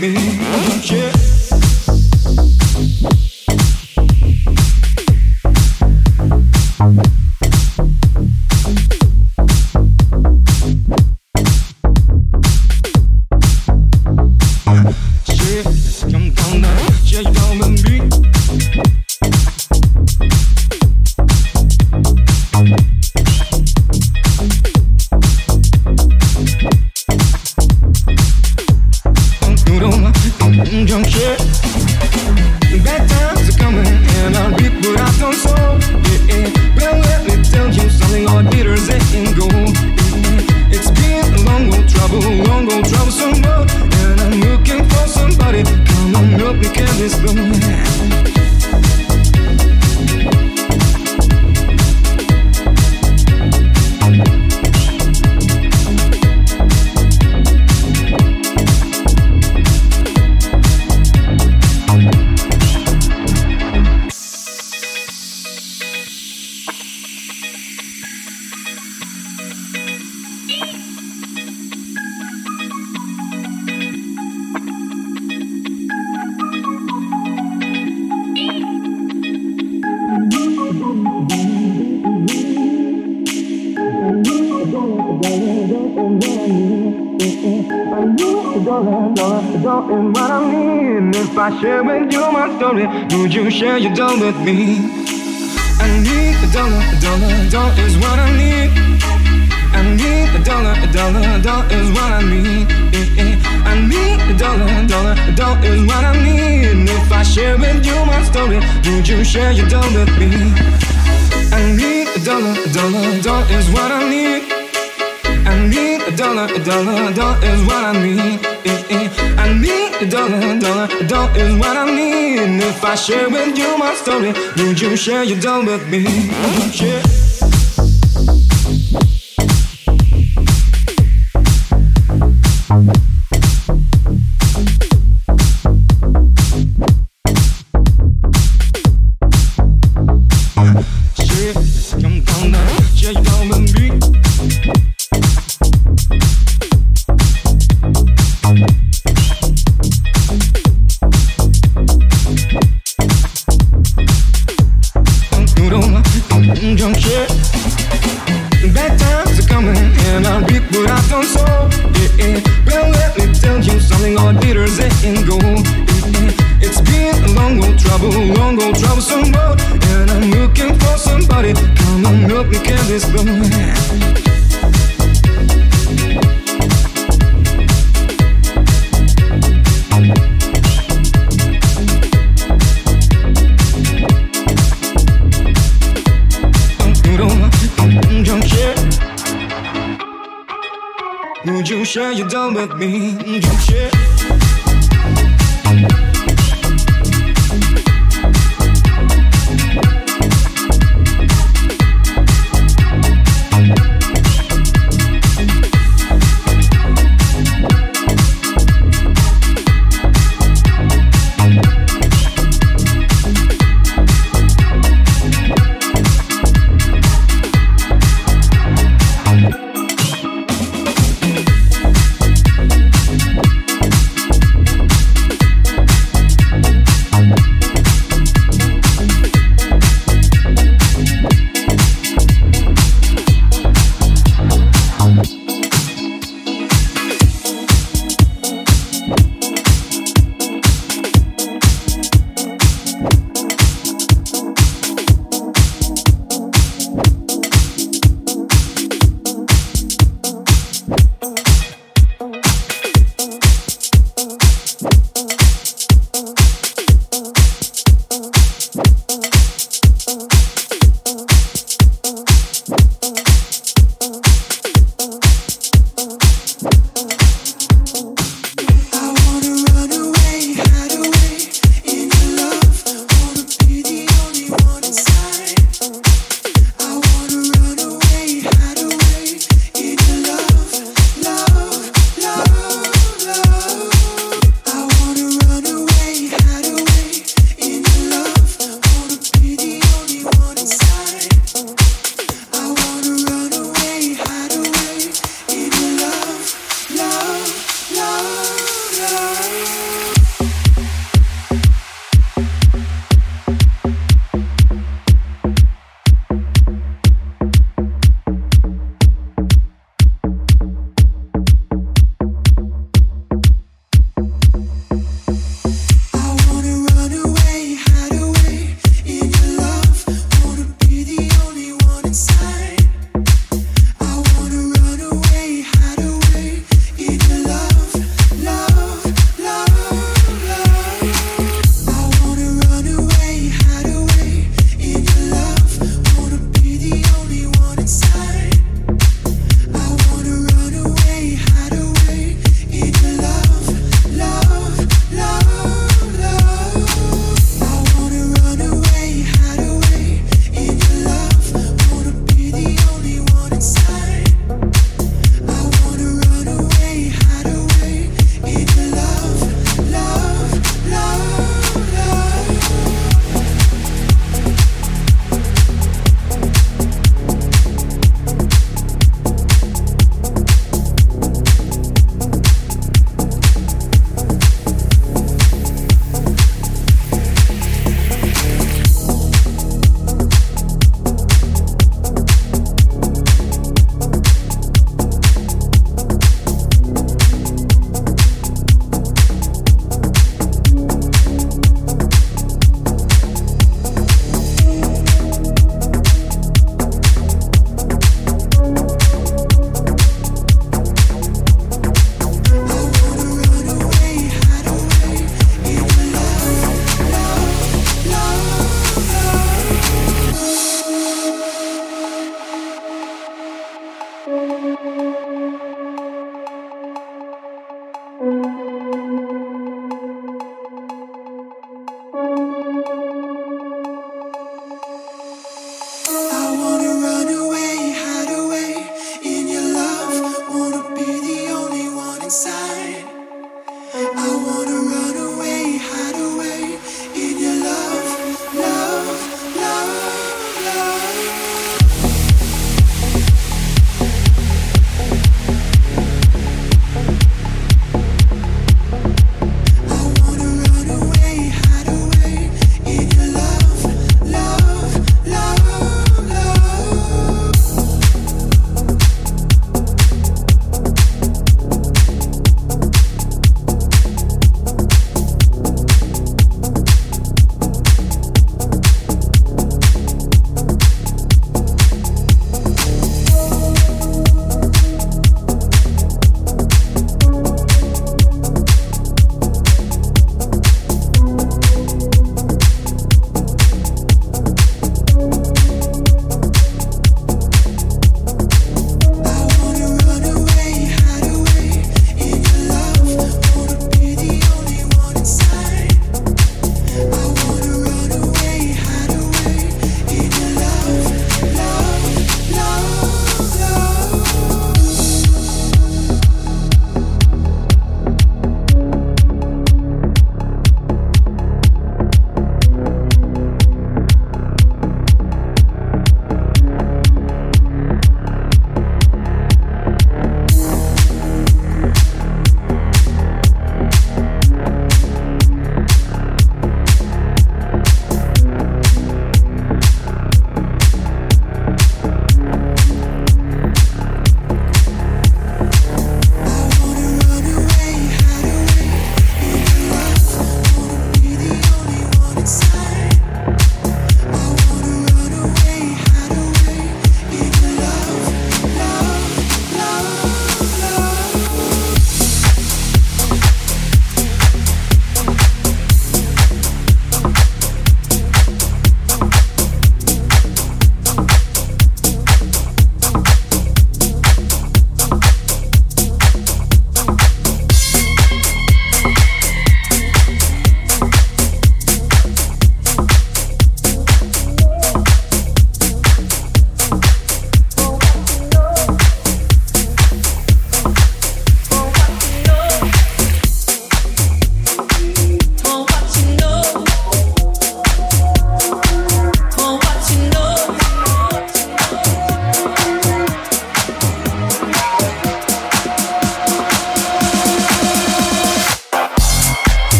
Me? you sure you're done with me? Yeah.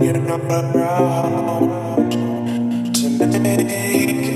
You're not around to make